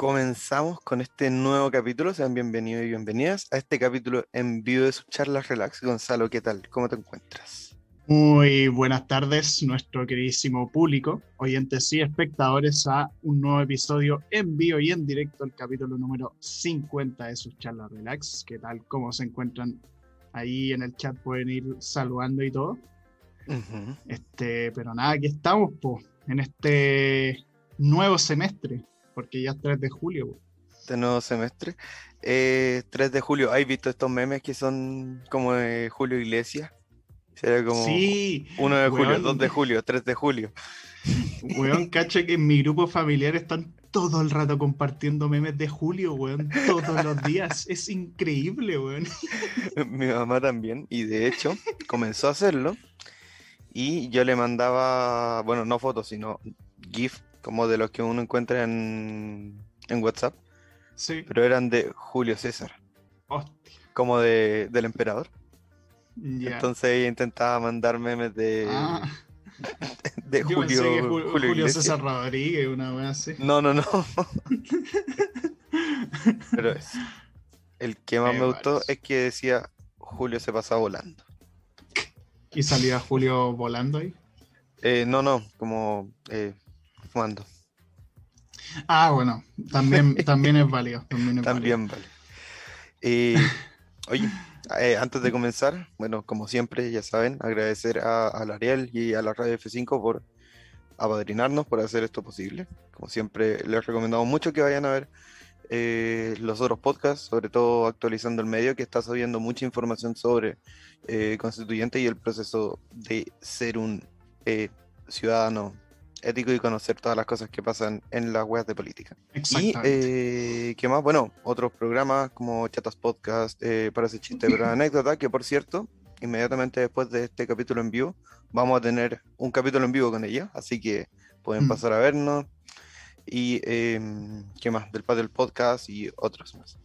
comenzamos con este nuevo capítulo. Sean bienvenidos y bienvenidas a este capítulo en vivo de sus charlas relax. Gonzalo, ¿qué tal? ¿Cómo te encuentras? Muy buenas tardes, nuestro queridísimo público, oyentes y espectadores, a un nuevo episodio en vivo y en directo, el capítulo número 50 de sus charlas relax. ¿Qué tal? ¿Cómo se encuentran? Ahí en el chat pueden ir saludando y todo. Este, pero nada, aquí estamos, po, en este nuevo semestre, porque ya es 3 de julio. Este nuevo semestre. 3 eh, de julio, ¿hay visto estos memes que son como de Julio Iglesias? Sería como sí, 1 de julio, 2 de julio, 3 de julio. Weón, cacha que en mi grupo familiar están todo el rato compartiendo memes de Julio, weón, todos los días. Es increíble, weón. Mi mamá también, y de hecho comenzó a hacerlo. Y yo le mandaba, bueno, no fotos, sino GIF como de los que uno encuentra en, en WhatsApp. Sí. Pero eran de Julio César. Hostia. Como de, del emperador. Ya. Entonces ella intentaba mandar memes de, Ah, de Julio, Ju- Julio Julio. César Rodríguez, una wea así. No, no, no. Pero es. El que más me gustó es que decía Julio se pasa volando. Y salía Julio volando ahí. Eh, no, no, como eh, fumando. Ah, bueno, también, también es válido. También es válido. También vale. Eh, oye, eh, antes de comenzar, bueno, como siempre, ya saben, agradecer a, a la Ariel y a la Radio F5 por apadrinarnos, por hacer esto posible. Como siempre, les recomendamos mucho que vayan a ver eh, los otros podcasts, sobre todo actualizando el medio, que está subiendo mucha información sobre eh, constituyente y el proceso de ser un eh, ciudadano ético y conocer todas las cosas que pasan en las webs de política. Y, eh, ¿qué más? Bueno, otros programas como Chatas Podcast, eh, para ese chiste, pero anécdota, que por cierto, inmediatamente después de este capítulo en vivo, vamos a tener un capítulo en vivo con ella, así que pueden Mm. pasar a vernos. Y, em, ¿qué más? Del Padre del Podcast y otros más.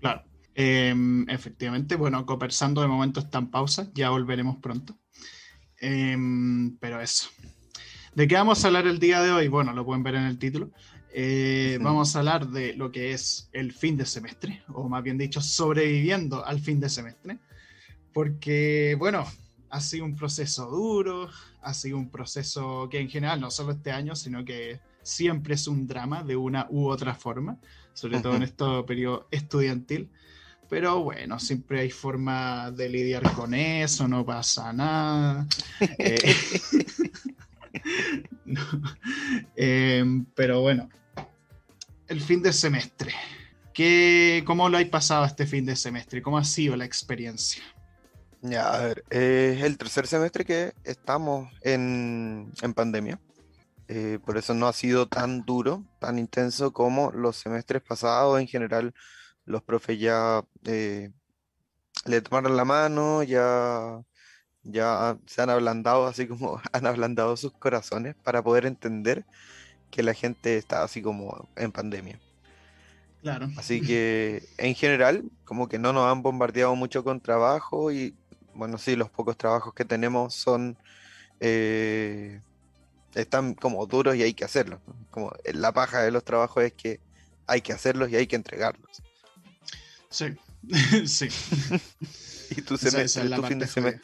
Claro. Em, efectivamente, bueno, conversando de momento está en pausa, ya volveremos pronto. Em, pero eso. ¿De qué vamos a hablar el día de hoy? Bueno, lo pueden ver en el título. Eh. Vamos a hablar de lo que es el fin de semestre, o más bien dicho, sobreviviendo al fin de semestre. Porque, bueno, ha sido un proceso duro, ha sido un proceso que en general, no solo este año, sino que siempre es un drama de una u otra forma, sobre todo en este periodo estudiantil. Pero bueno, siempre hay forma de lidiar con eso, no pasa nada. Eh, Em, pero bueno, el fin de semestre. ¿Qué, ¿Cómo lo hay pasado este fin de semestre? ¿Cómo ha sido la experiencia? Ya, a ver, es el tercer semestre que estamos en, en pandemia. Eh, por eso no ha sido tan duro, tan intenso como los semestres pasados. En general, los profes ya eh, le tomaron la mano, ya, ya se han ablandado, así como han ablandado sus corazones para poder entender que la gente está así como en pandemia. Claro. Así que en general, como que no nos han bombardeado mucho con trabajo y bueno, sí, los pocos trabajos que tenemos son, eh, están como duros y hay que hacerlos. ¿no? Como la paja de los trabajos es que hay que hacerlos y hay que entregarlos. Sí, sí. ¿Y tu semestre, es tu fin de jodida.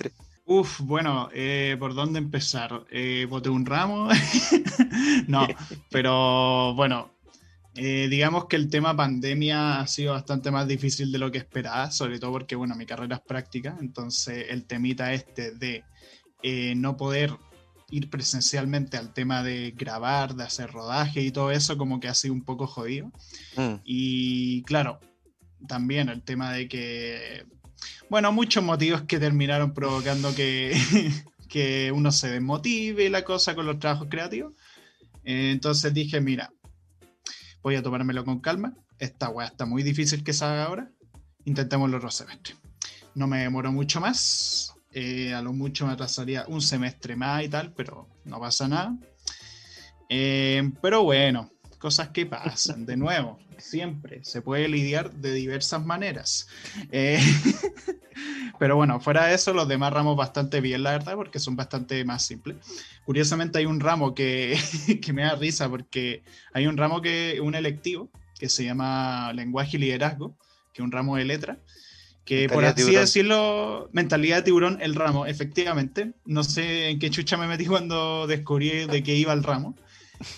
Uf, bueno, eh, ¿por dónde empezar? Eh, ¿Boté un ramo? no, pero bueno, eh, digamos que el tema pandemia ha sido bastante más difícil de lo que esperaba, sobre todo porque, bueno, mi carrera es práctica, entonces el temita este de eh, no poder ir presencialmente al tema de grabar, de hacer rodaje y todo eso, como que ha sido un poco jodido. Mm, Y claro, también el tema de que, bueno, muchos motivos que terminaron provocando que, que uno se desmotive y la cosa con los trabajos creativos. Eh, entonces dije, mira, voy a tomármelo con calma. Esta weá está muy difícil que salga ahora. Intentémoslo otro semestre. No me demoro mucho más. eh, a lo mucho me atrasaría un semestre más y tal, pero no pasa nada. Eh, pero bueno, cosas que pasan, de nuevo, siempre se puede lidiar de diversas maneras. Eh, pero bueno, fuera de eso, los demás ramos bastante bien, la verdad, porque son bastante más simples. Curiosamente hay un ramo que, que me da risa porque hay un ramo que, un electivo, que se llama Lenguaje y Liderazgo, que es un ramo de letra, que por así decirlo, mentalidad de tiburón, el ramo, efectivamente. No sé en qué chucha me metí cuando descubrí de qué iba el ramo.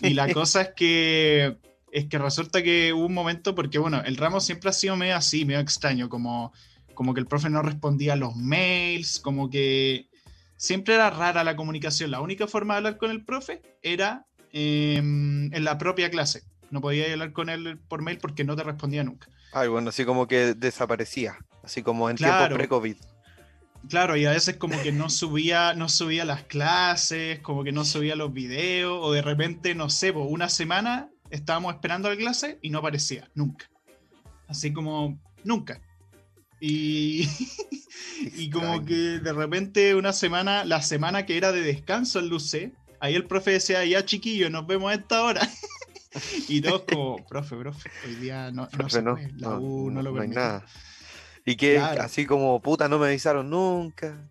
Y la cosa es que es que resulta que hubo un momento, porque bueno, el ramo siempre ha sido medio así, medio extraño, como, como que el profe no respondía a los mails, como que siempre era rara la comunicación. La única forma de hablar con el profe era em, en la propia clase. No podía hablar con él por mail porque no te respondía nunca. Ay, bueno, así como que desaparecía, así como en tiempo pre-COVID. Claro, y a veces como que no subía, no subía las clases, como que no subía los videos, o de repente, no sé, una semana estábamos esperando la clase y no aparecía, nunca. Así como, nunca. Y, y como que de repente una semana, la semana que era de descanso en Luce, ahí el profe decía, ya chiquillo, nos vemos a esta hora. y todos como, profe, profe, hoy día no, no, se no, la U no, lo permite. nada. Y que así como, puta, no me avisaron nunca.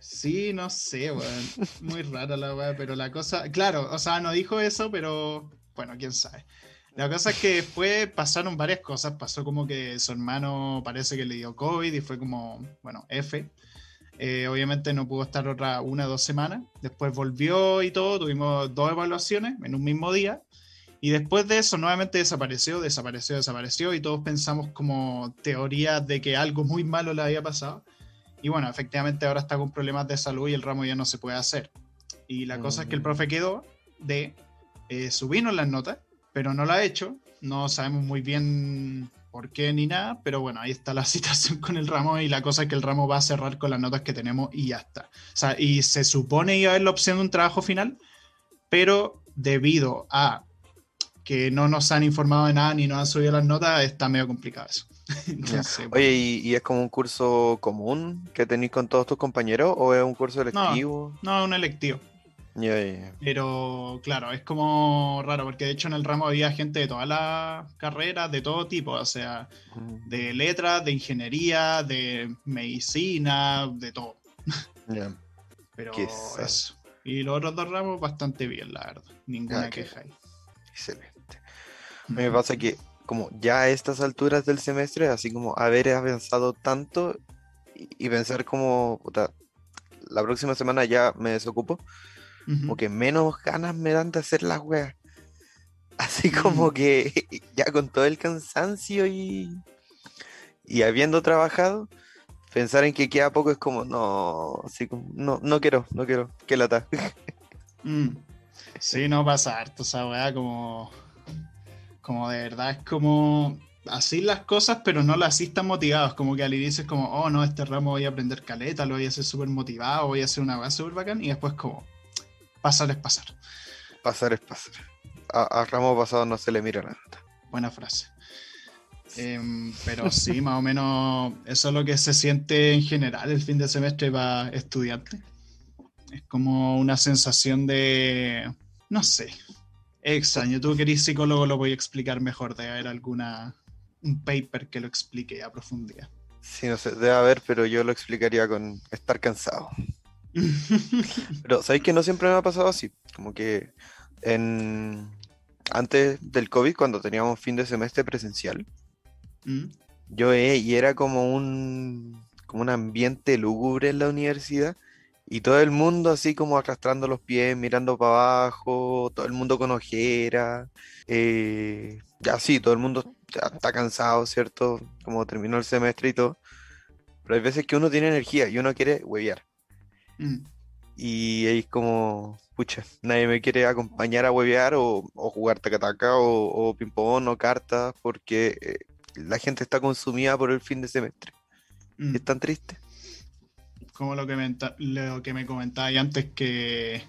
Sí, no sé, weón. Muy rara la weá, pero la cosa, claro, o sea, no dijo eso, pero bueno, quién sabe. La cosa es que después pasaron varias cosas. Pasó como que su hermano parece que le dio COVID y fue como, bueno, F. Eh, obviamente no pudo estar otra una o dos semanas. Después volvió y todo. Tuvimos dos evaluaciones en un mismo día. Y después de eso nuevamente desapareció, desapareció, desapareció. Y todos pensamos como teoría de que algo muy malo le había pasado. Y bueno, efectivamente ahora está con problemas de salud y el ramo ya no se puede hacer. Y la cosa es que el mm. profe quedó de eh, subirnos las notas, pero no lo ha hecho. No sabemos muy bien por qué ni nada, pero bueno, ahí está la situación con el ramo y la cosa es que el ramo va a cerrar con las notas que tenemos y ya está. O sea, y se supone iba a haber la opción de un trabajo final, pero debido a que no nos han informado de nada ni nos han subido las notas, está medio complicado eso. Oye, ¿y, es como un curso común que tenéis con todos tus compañeros o es un curso electivo? No, no es un electivo. Pero claro, es como raro, porque de hecho en el ramo había gente de todas las carreras, de todo tipo, o sea, de letras, de ingeniería, de medicina, de todo. Pero eso. Y los otros dos ramos bastante bien, la verdad. Ninguna queja ahí. Excelente. Me pasa que como ya a estas alturas del semestre, así como haber avanzado tanto y, pensar como, la próxima semana ya me desocupo como que menos ganas me dan de hacer las weas. Así como mm. que ya con todo el cansancio y, y habiendo trabajado, pensar en que queda poco es como, no, así como, no, no quiero, no quiero, que lata. Mm. Sí, no pasa harto esa weá, como, como de verdad es como así las cosas, pero no las así tan motivados, como que al inicio es como, oh no, este ramo voy a aprender caleta, lo voy a hacer súper motivado, voy a hacer una weá súper bacán, y después como, pasar es pasar. Pasar es pasar. A, ramo pasado no se le mira nada. Buena frase. Em, pero sí, más o menos eso es lo que se siente en general el fin de semestre para estudiante. Es como una sensación de, no sé, extraño. Tú que eres psicólogo lo voy a explicar mejor, de haber alguna, un paper que lo explique a profundidad. Sí, no sé, debe haber, pero yo lo explicaría con estar cansado. Pero sabéis que no siempre me ha pasado así. Como que en antes del COVID, cuando teníamos fin de semestre presencial, mm. yo y era como un como un ambiente lúgubre en la universidad y todo el mundo así como arrastrando los pies, mirando para abajo, todo el mundo con ojera, eh, ya sí, todo el mundo está cansado, ¿cierto? Como terminó el semestre y todo. Pero hay veces que uno tiene energía y uno quiere huevear. Mm. Y ahí es como, pucha, nadie me quiere acompañar a huevear o, jugar tacataca o, o ping-pong o cartas porque eh, la gente está consumida por el fin de semestre. Mm. Es tan triste. Como lo que me, lo que me comentaba antes que,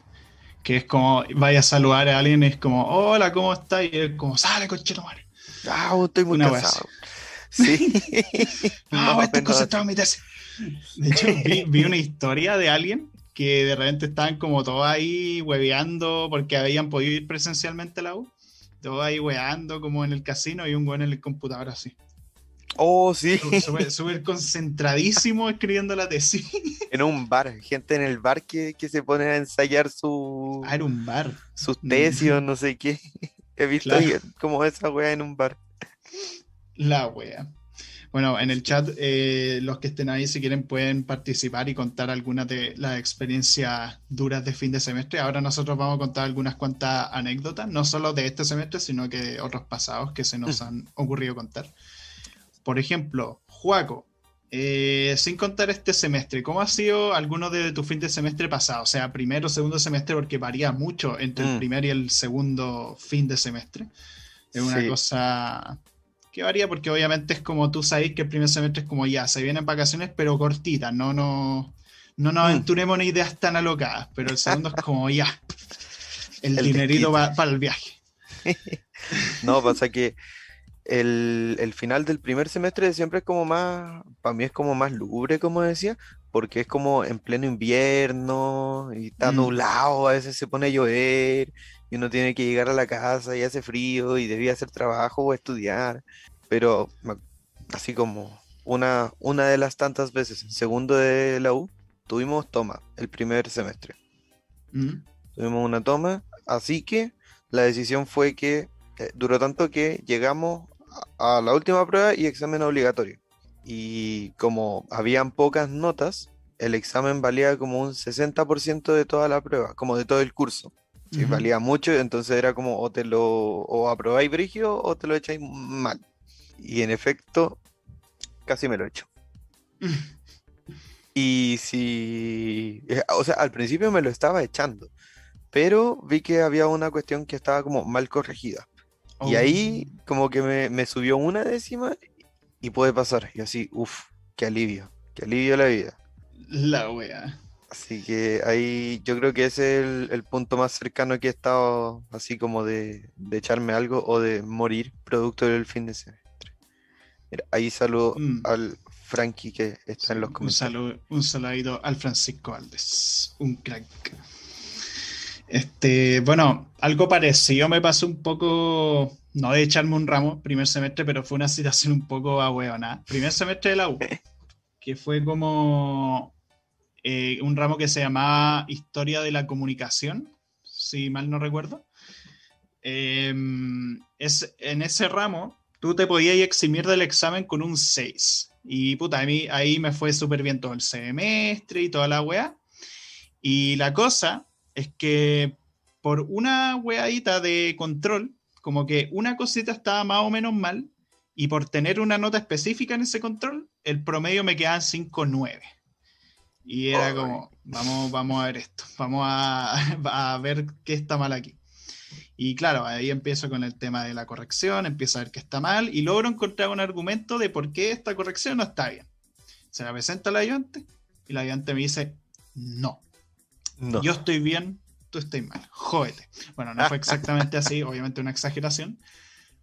que es como vaya a saludar a alguien, es como, hola, ¿cómo estás? Y es como, sale, conchero, madre. Ah, estoy muy cansado. Sí. ah, esta cosa está a meterse. De hecho, vi, una historia de alguien que de repente estaban como todos ahí hueveando porque habían podido ir presencialmente a la U. Todos ahí hueveando como en el casino y un güey en el computador así. Oh, sí. Súper concentradísimo escribiendo la tesis. En un bar, gente en el bar que, que se pone a ensayar su. Ah, era un bar. Sus tesis o no sé qué. He visto como esa wea en un bar. La wea. Bueno, en el chat, eh, los que estén ahí, si quieren, pueden participar y contar algunas de las experiencias duras de fin de semestre. Ahora nosotros vamos a contar algunas cuantas anécdotas, no solo de este semestre, sino que de otros pasados que se nos mm. han ocurrido contar. Por ejemplo, Juaco, eh, sin contar este semestre, ¿cómo ha sido alguno de tu fin de semestre pasado? O sea, primero o segundo semestre, porque varía mucho entre el mm. primer y el segundo fin de semestre. Es una cosa que varía porque obviamente es como tú sabes que el primer semestre es como ya, se vienen vacaciones pero cortitas, no, no, no nos mm. aventuremos en ideas tan alocadas, pero el segundo es como ya, el, dinerito para el viaje. no, pasa que el, el, final del primer semestre siempre es como más, para mí es como más lúgubre, como decía, porque es como en pleno invierno y está mm. nublado, a veces se pone a llover y uno tiene que llegar a la casa y hace frío y debía hacer trabajo o estudiar, pero así como una, una de las tantas veces, segundo de la U, tuvimos toma el primer semestre. Mm. Tuvimos una toma, así que la decisión fue que eh, duró tanto que llegamos a, a la última prueba y examen obligatorio. Y como habían pocas notas, el examen valía como un 60% de toda la prueba, como de todo el curso. Si valía mucho, entonces era como o te lo o aprobáis brigio o te lo echáis mal. Y en efecto, casi me lo echo. y si, eh, o sea, al principio me lo estaba echando, pero vi que había una cuestión que estaba como mal corregida. Y ahí oh. como que me, me, subió una décima y puede pasar. Y así, uff, qué alivio, qué alivio la vida. La wea. Así que ahí yo creo que ese es el, punto más cercano que he estado, así como de, echarme algo o de morir producto del fin de semestre. ahí saludo mm. al Frankie que está en los comentarios. Un, saludo, un saludito al Francisco Aldes, un crack. Este, bueno, algo parecido me pasó un poco, no de echarme un ramo primer semestre, pero fue una situación un poco ahueonada. Primer semestre de la U, que fue como eh, un ramo que se llamaba Historia de la Comunicación, si mal no recuerdo. Em, es, en ese ramo, tú te podías eximir del examen con un 6. Y puta, a mí ahí me fue súper bien todo el semestre y toda la wea. Y la cosa es que por una weadita de control, como que una cosita estaba más o menos mal, y por tener una nota específica en ese control, el promedio me quedaba en 5.9. Y era como, vamos, vamos a ver esto, vamos a, ver qué está mal aquí. Y claro, ahí empiezo con el tema de la corrección, empiezo a ver qué está mal y logro encontrar un argumento de por qué esta corrección no está bien. Se la presenta al ayudante y el ayudante me dice, no, no. yo estoy bien, tú estás mal, jódete. Bueno, no fue exactamente así, obviamente una exageración,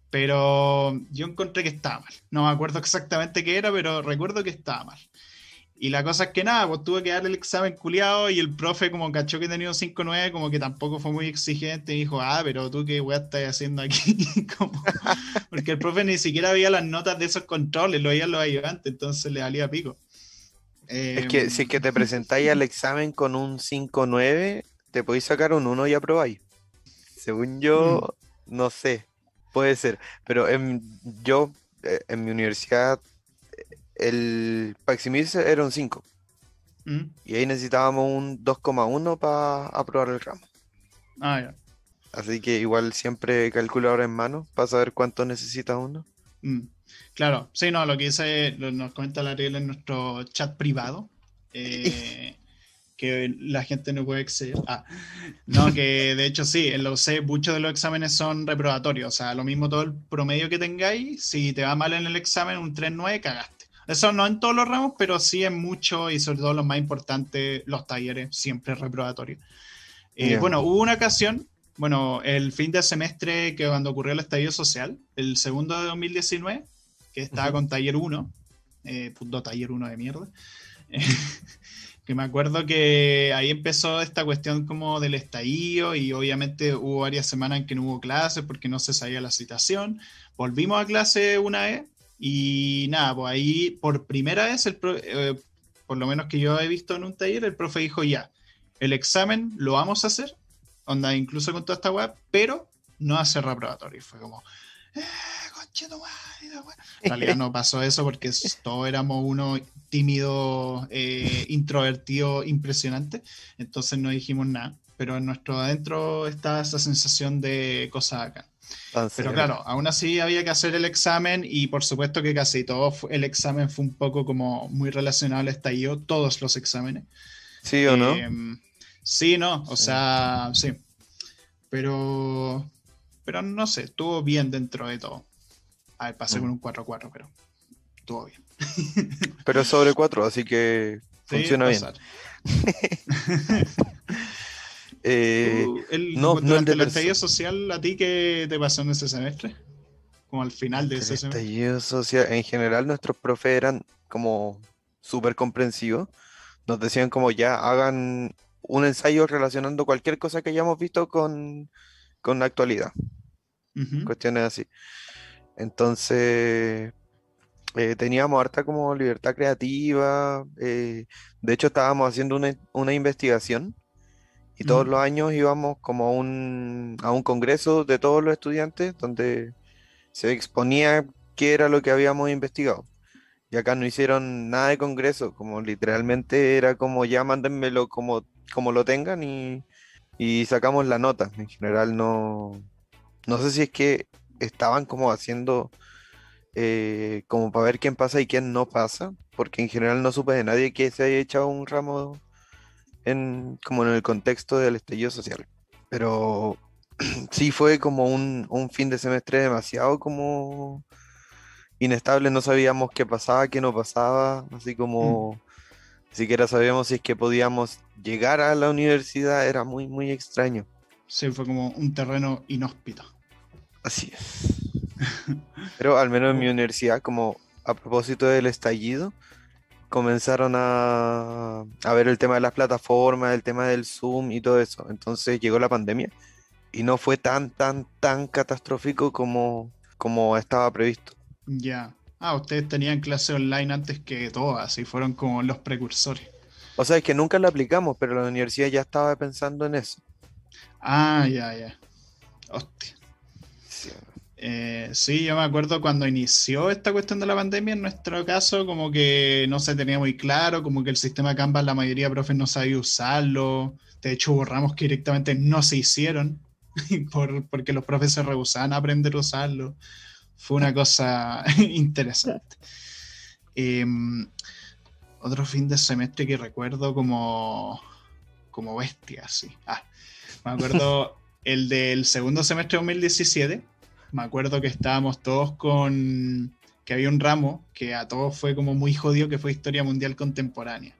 pero yo encontré que estaba mal. No me acuerdo exactamente qué era, pero recuerdo que estaba mal. Y la cosa es que nada, pues tuve que darle el examen culiado y el profe como cachó que tenía un 5-9, como que tampoco fue muy exigente y dijo, ah, pero tú qué weá estás haciendo aquí. porque el profe ni siquiera veía las notas de esos controles, lo veía los ayudantes, entonces le valía pico. es que si es que te presentáis al examen con un 5-9, te podéis sacar un 1 y aprobáis. Según yo, mm. no sé, puede ser, pero en, yo eh, en mi universidad el Paximis era un 5. Mm. Y ahí necesitábamos un 2,1 para aprobar el ramo. Ah, ya. Así que igual siempre calculador en mano para saber cuánto necesita uno. Mm. Claro, sí, no, lo que dice, nos comenta la regla en nuestro chat privado, eh, que la gente no puede acceder. Ah, no, que de hecho sí, en lo sé, muchos de los exámenes son reprobatorios, o sea, lo mismo todo el promedio que tengáis, si te va mal en el examen, un 3-9, cagaste. Eso no en todos los ramos, pero sí en muchos y sobre todo los más importantes, los talleres, siempre reprobatorio. Eh, bueno, hubo una ocasión, bueno, el fin de semestre que cuando ocurrió el estallido social, el segundo de 2019, que estaba con taller 1, eh, punto taller 1 de mierda, que me acuerdo que ahí empezó esta cuestión como del estallido y obviamente hubo varias semanas en que no hubo clases porque no se sabía la situación. Volvimos a clase una vez y nada, pues ahí por primera vez, el eh, por lo menos que yo he visto en un taller, el profe dijo ya, el examen lo vamos a hacer, onda incluso con toda esta web, pero no hace reprobatorio. Y fue como, ¡Eh, en realidad no pasó eso porque todos éramos uno tímido, eh, introvertido, impresionante. Entonces no dijimos nada. Pero en nuestro adentro estaba esa sensación de cosa acá. Pero claro, aún así había que hacer el examen y por supuesto que casi todo el examen fue un poco como muy relacionado al estallido, todos los exámenes. ¿Sí o no? Em, sí, no, o sea, sí. Pero, pero no sé, estuvo bien dentro de todo. A ver, pasé mm. con un 4-4, pero estuvo bien. pero sobre 4, así que funciona bien. eh, el, no, no el, el estallido social, ¿a ti qué te pasó en ese semestre? Como al final de ese semestre. estallido social, en general nuestros profes eran como súper comprensivos. Nos decían como ya hagan un ensayo relacionando cualquier cosa que hayamos visto con, la actualidad. Cuestiones así. Entonces, eh, teníamos harta como libertad creativa. Eh, de hecho, estábamos haciendo una, investigación y todos los años íbamos como a un, a un congreso de todos los estudiantes donde se exponía qué era lo que habíamos investigado. Y acá no hicieron nada de congreso, como literalmente era como ya mándenmelo como, como lo tengan y, y sacamos la nota. En general no, no sé si es que estaban como haciendo eh, como para ver quién pasa y quién no pasa, porque en general no supe de nadie que se haya echado un ramo en, como en el contexto del estallido social. Pero sí fue como un, fin de semestre demasiado como inestable, no sabíamos qué pasaba, qué no pasaba, así como mm. siquiera sabíamos si es que podíamos llegar a la universidad, era muy, muy extraño. Sí, fue como un terreno inhóspito. Así es. Pero al menos en mi universidad, como a propósito del estallido, comenzaron a, ver el tema de las plataformas, el tema del Zoom y todo eso. Entonces llegó la pandemia y no fue tan, tan, tan catastrófico como, como estaba previsto. Ya. Ah, ustedes tenían clase online antes que todas y fueron como los precursores. O sea, es que nunca lo aplicamos, pero la universidad ya estaba pensando en eso. Ah, ya, ya. Hostia. Eh, sí, yo me acuerdo cuando inició esta cuestión de la pandemia, en nuestro caso, como que no se tenía muy claro, como que el sistema Canvas la mayoría de profes no sabía usarlo. De hecho, borramos que directamente no se hicieron, porque los profes se rehusaban a aprender a usarlo. Fue una cosa interesante. Em, otro fin de semestre que recuerdo como, como bestia, sí. Ah, me acuerdo el del segundo semestre de 2017 me acuerdo que estábamos todos con, que había un ramo que a todos fue como muy jodido, que fue Historia Mundial Contemporánea.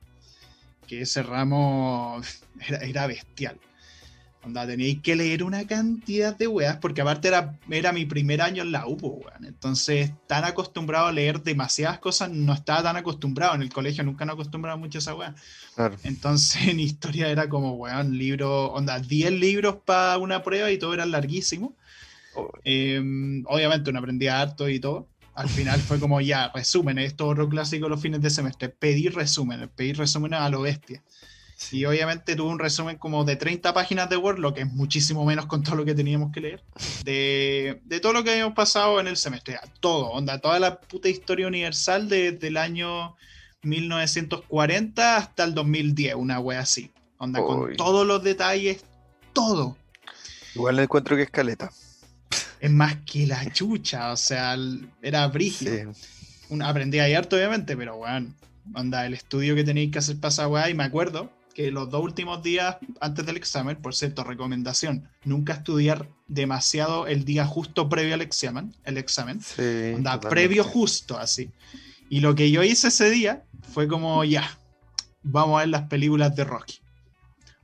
Que ese ramo era, bestial. Onda, teníais que leer una cantidad de weas, porque aparte era, era mi primer año en la UPO, weón. Entonces, tan acostumbrado a leer demasiadas cosas, no estaba tan acostumbrado. En el colegio nunca me acostumbraba mucho a esa wea. Entonces, en historia era como, weón, libro, onda, 10 libros para una prueba y todo era larguísimo. Em, obviamente uno aprendía harto y todo. Al final fue como ya, resúmenes, esto otro clásico los fines de semestre, pedir resúmenes, pedir resúmenes a lo bestia. Y obviamente tuve un resumen como de 30 páginas de Word, lo que es muchísimo menos con todo lo que teníamos que leer, de, de todo lo que habíamos pasado en el semestre. Todo, onda, toda la puta historia universal desde el año 1940 hasta el 2010, una wea así. Onda, con todos los detalles, todo. Igual encuentro que escaleta es más que la chucha, o sea, era brígido. aprendí ahí harto, obviamente, pero bueno, anda, el estudio que tenéis que hacer pasa, weá, y me acuerdo que los dos últimos días antes del examen, por cierto, recomendación, nunca estudiar demasiado el día justo previo al examen, el examen, sí, previo justo, así. Y lo que yo hice ese día fue como, ya, vamos a ver las películas de Rocky.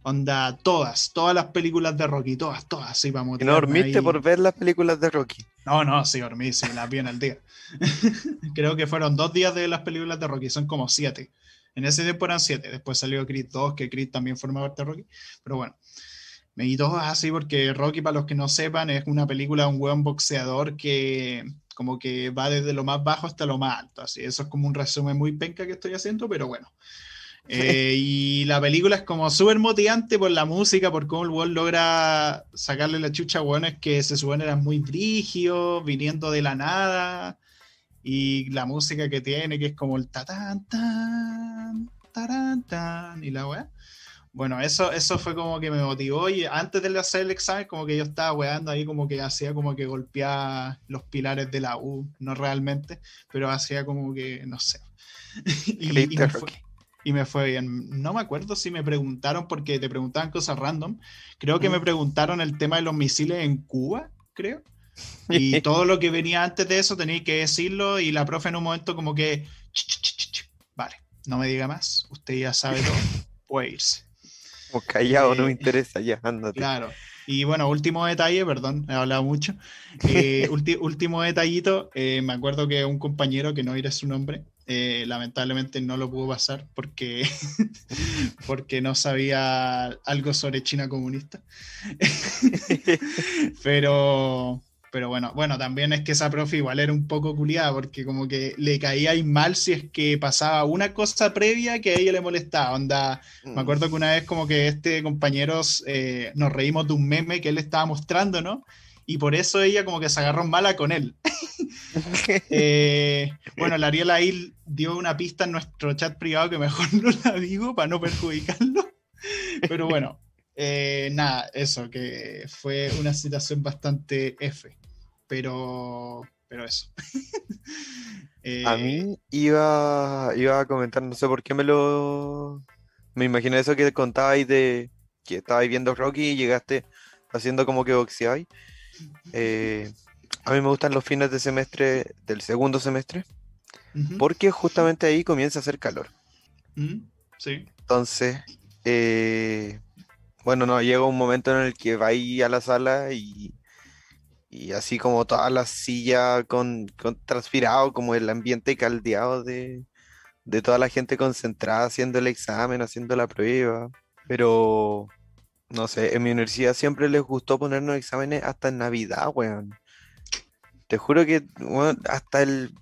Onda, todas, todas las películas de Rocky, todas, todas, sí, vamos. ¿Y no dormiste por ver las películas de Rocky? No, no, sí, dormí, sí, las vi en el día. Creo que fueron dos días de las películas de Rocky, son como siete. En ese tiempo eran siete, después salió Creed 2, que Creed también forma parte de Rocky, pero bueno. Me di todas así porque Rocky, para los que no sepan, es una película de un buen boxeador que como que va desde lo más bajo hasta lo más alto. Así, eso es como un resumen muy penca que estoy haciendo, pero bueno. Eh, y la película es como súper motivante por la música, por cómo el weón logra sacarle la chucha a es que se supone eran muy brígidos, viniendo de la nada. Y la música que tiene, que es como el ta tan taran, tan, y la weá. Bueno, eso, eso fue como que me motivó y antes de hacer el examen como que yo estaba weando ahí como que hacía como que golpeaba los pilares de la U, no realmente, pero hacía como que, no sé. y, me fue, bien. No me acuerdo si me preguntaron, porque te preguntaban cosas random, creo que me preguntaron el tema de los misiles en Cuba, creo. Y todo lo que venía antes de eso tenía que decirlo y la profe en un momento como que, vale, no me diga más, usted ya sabe todo, puede irse. Como callado, no me eh, interesa, ya, ándate. Claro. Y bueno, último detalle, perdón, he hablado mucho. Eh, último detallito, eh, me acuerdo que un compañero, que no diré su nombre, lamentablemente no lo pudo pasar porque, porque no sabía algo sobre China comunista. Pero, pero bueno, bueno, también es que esa profe igual era un poco culiada, porque como que le caía mal si es que pasaba una cosa previa que a ella le molestaba. Onda, me acuerdo que una vez como que este compañeros eh, nos reímos de un meme que él estaba mostrando, ¿no? Y por eso ella como que se agarró mala con él. eh, bueno, la Ariel ahí dio una pista en nuestro chat privado que mejor no la digo para no perjudicarlo. Pero bueno, eh, nada, eso, que fue una situación bastante F, pero, pero eso. a mí eh, iba, iba a comentar, no sé por qué me lo... Me imaginé eso que contabais de que estabais viendo Rocky y llegaste haciendo como que boxeabais. Eh, a mí me gustan los fines de semestre del segundo semestre, porque justamente ahí comienza a hacer calor. Sí. Entonces, eh, bueno, no, llega un momento en el que va ahí a la sala y, y así como toda la silla con, transpirado, como el ambiente caldeado de, toda la gente concentrada haciendo el examen, haciendo la prueba. Pero, no sé, en mi universidad siempre les gustó ponernos exámenes hasta en Navidad, weón. Te juro que hasta el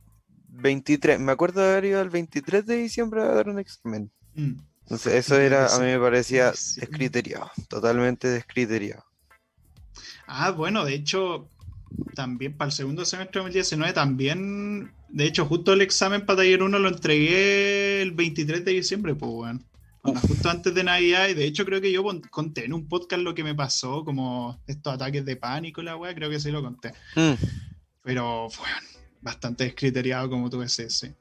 23, me acuerdo de haber ido el 23 de diciembre a dar un examen. Mm. Entonces, eso era, a mí me parecía descriteriado, totalmente descriteriado. Ah, bueno, de hecho, también para el segundo semestre de 2019, también, de hecho, justo el examen para taller 1 lo entregué el 23 de diciembre, pues, bueno. justo antes de Navidad, y de hecho creo que yo conté en un podcast lo que me pasó, como estos ataques de pánico, la weá, creo que sí lo conté. Mm. Pero, bueno, bastante descriteriado como tú ves sí.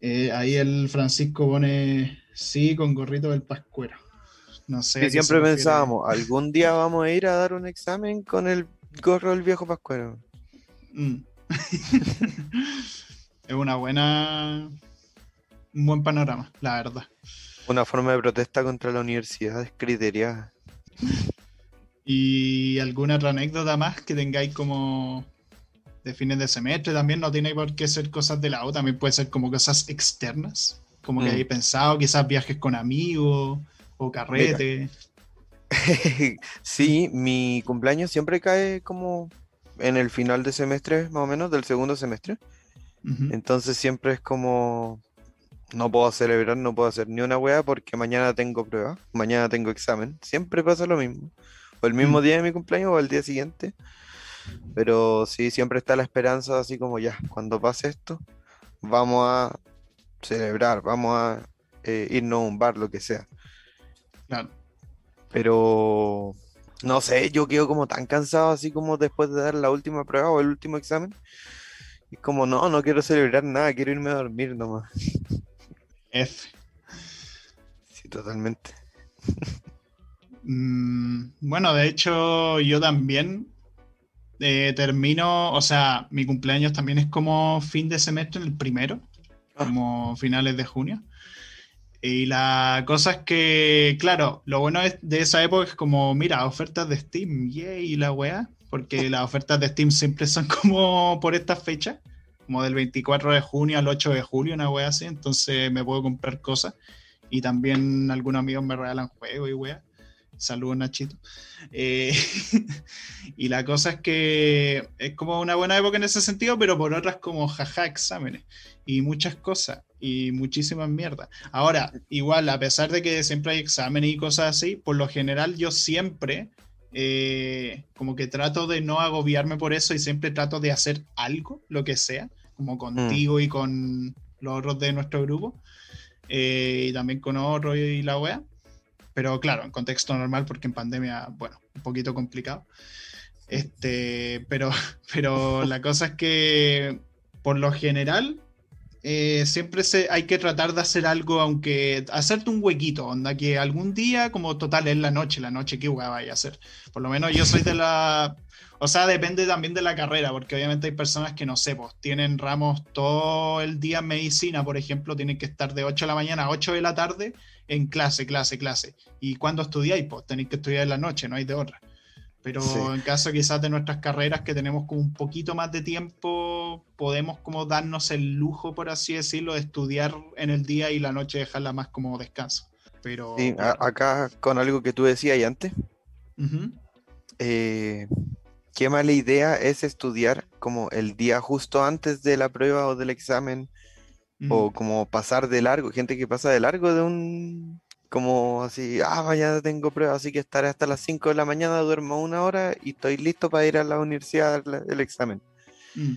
Eh, ahí el Francisco pone sí con gorrito del pascuero. No sé. siempre pensábamos, algún día vamos a ir a dar un examen con el gorro del viejo pascuero. Mm. es una buena. Un buen panorama, la verdad. Una forma de protesta contra la universidad es criteriada. ¿Y alguna otra anécdota más que tengáis como de fines de semestre también no tiene por qué ser cosas de la U, también puede ser como cosas externas, como que mm. hay pensado quizás viajes con amigos o carrete. sí, mi cumpleaños siempre cae como en el final de semestre, más o menos, del segundo semestre. Entonces siempre es como, no puedo celebrar, no puedo hacer ni una wea porque mañana tengo prueba, mañana tengo examen. Siempre pasa lo mismo. O el mismo mm. día de mi cumpleaños o el día siguiente. Pero sí, siempre está la esperanza, así como ya, cuando pase esto, vamos a celebrar, vamos a eh, irnos a un bar, lo que sea. Claro. Pero no sé, yo quedo como tan cansado, así como después de dar la última prueba o el último examen. Y como no, no quiero celebrar nada, quiero irme a dormir nomás. F. Sí, totalmente. Mm, bueno, de hecho, yo también eh, termino, o sea, mi cumpleaños también es como fin de semestre, en el primero, ah. como finales de junio. Y la cosa es que, claro, lo bueno de esa época es como, mira, ofertas de Steam, yay, la weá, porque las ofertas de Steam siempre son como por esta fecha, como del 24 de junio al 8 de julio, una weá así, entonces me puedo comprar cosas. Y también algunos amigos me regalan juegos y weá. Saludos, Nachito. Eh, y la cosa es que es como una buena época en ese sentido, pero por otras como jaja exámenes y muchas cosas y muchísimas mierdas. Ahora, igual, a pesar de que siempre hay exámenes y cosas así, por lo general yo siempre eh, como que trato de no agobiarme por eso y siempre trato de hacer algo, lo que sea, como contigo y con los otros de nuestro grupo, eh, y también con otro y la wea. Pero claro, en contexto normal, porque en pandemia, bueno, un poquito complicado. Este, pero, pero la cosa es que por lo general eh, siempre se, hay que tratar de hacer algo, aunque hacerte un huequito, onda que algún día, como total, es la noche, la noche, ¿qué hueá vaya a hacer? Por lo menos yo soy de la. O sea, depende también de la carrera, porque obviamente hay personas que no sé, pues tienen ramos todo el día en medicina, por ejemplo, tienen que estar de 8 de la mañana a 8 de la tarde en clase, clase, clase. ¿Y cuando estudiáis? Pues tenéis que estudiar en la noche, no hay de otra. Pero en caso quizás de nuestras carreras que tenemos como un poquito más de tiempo, podemos como darnos el lujo, por así decirlo, de estudiar en el día y la noche dejarla más como descanso. Pero sí, acá con algo que tú decías antes, eh, qué mala idea es estudiar como el día justo antes de la prueba o del examen o como pasar de largo, gente que pasa de largo de un, como así, ah, mañana tengo prueba, así que estaré hasta las 5 de la mañana, duermo una hora y estoy listo para ir a la universidad el examen. Mm.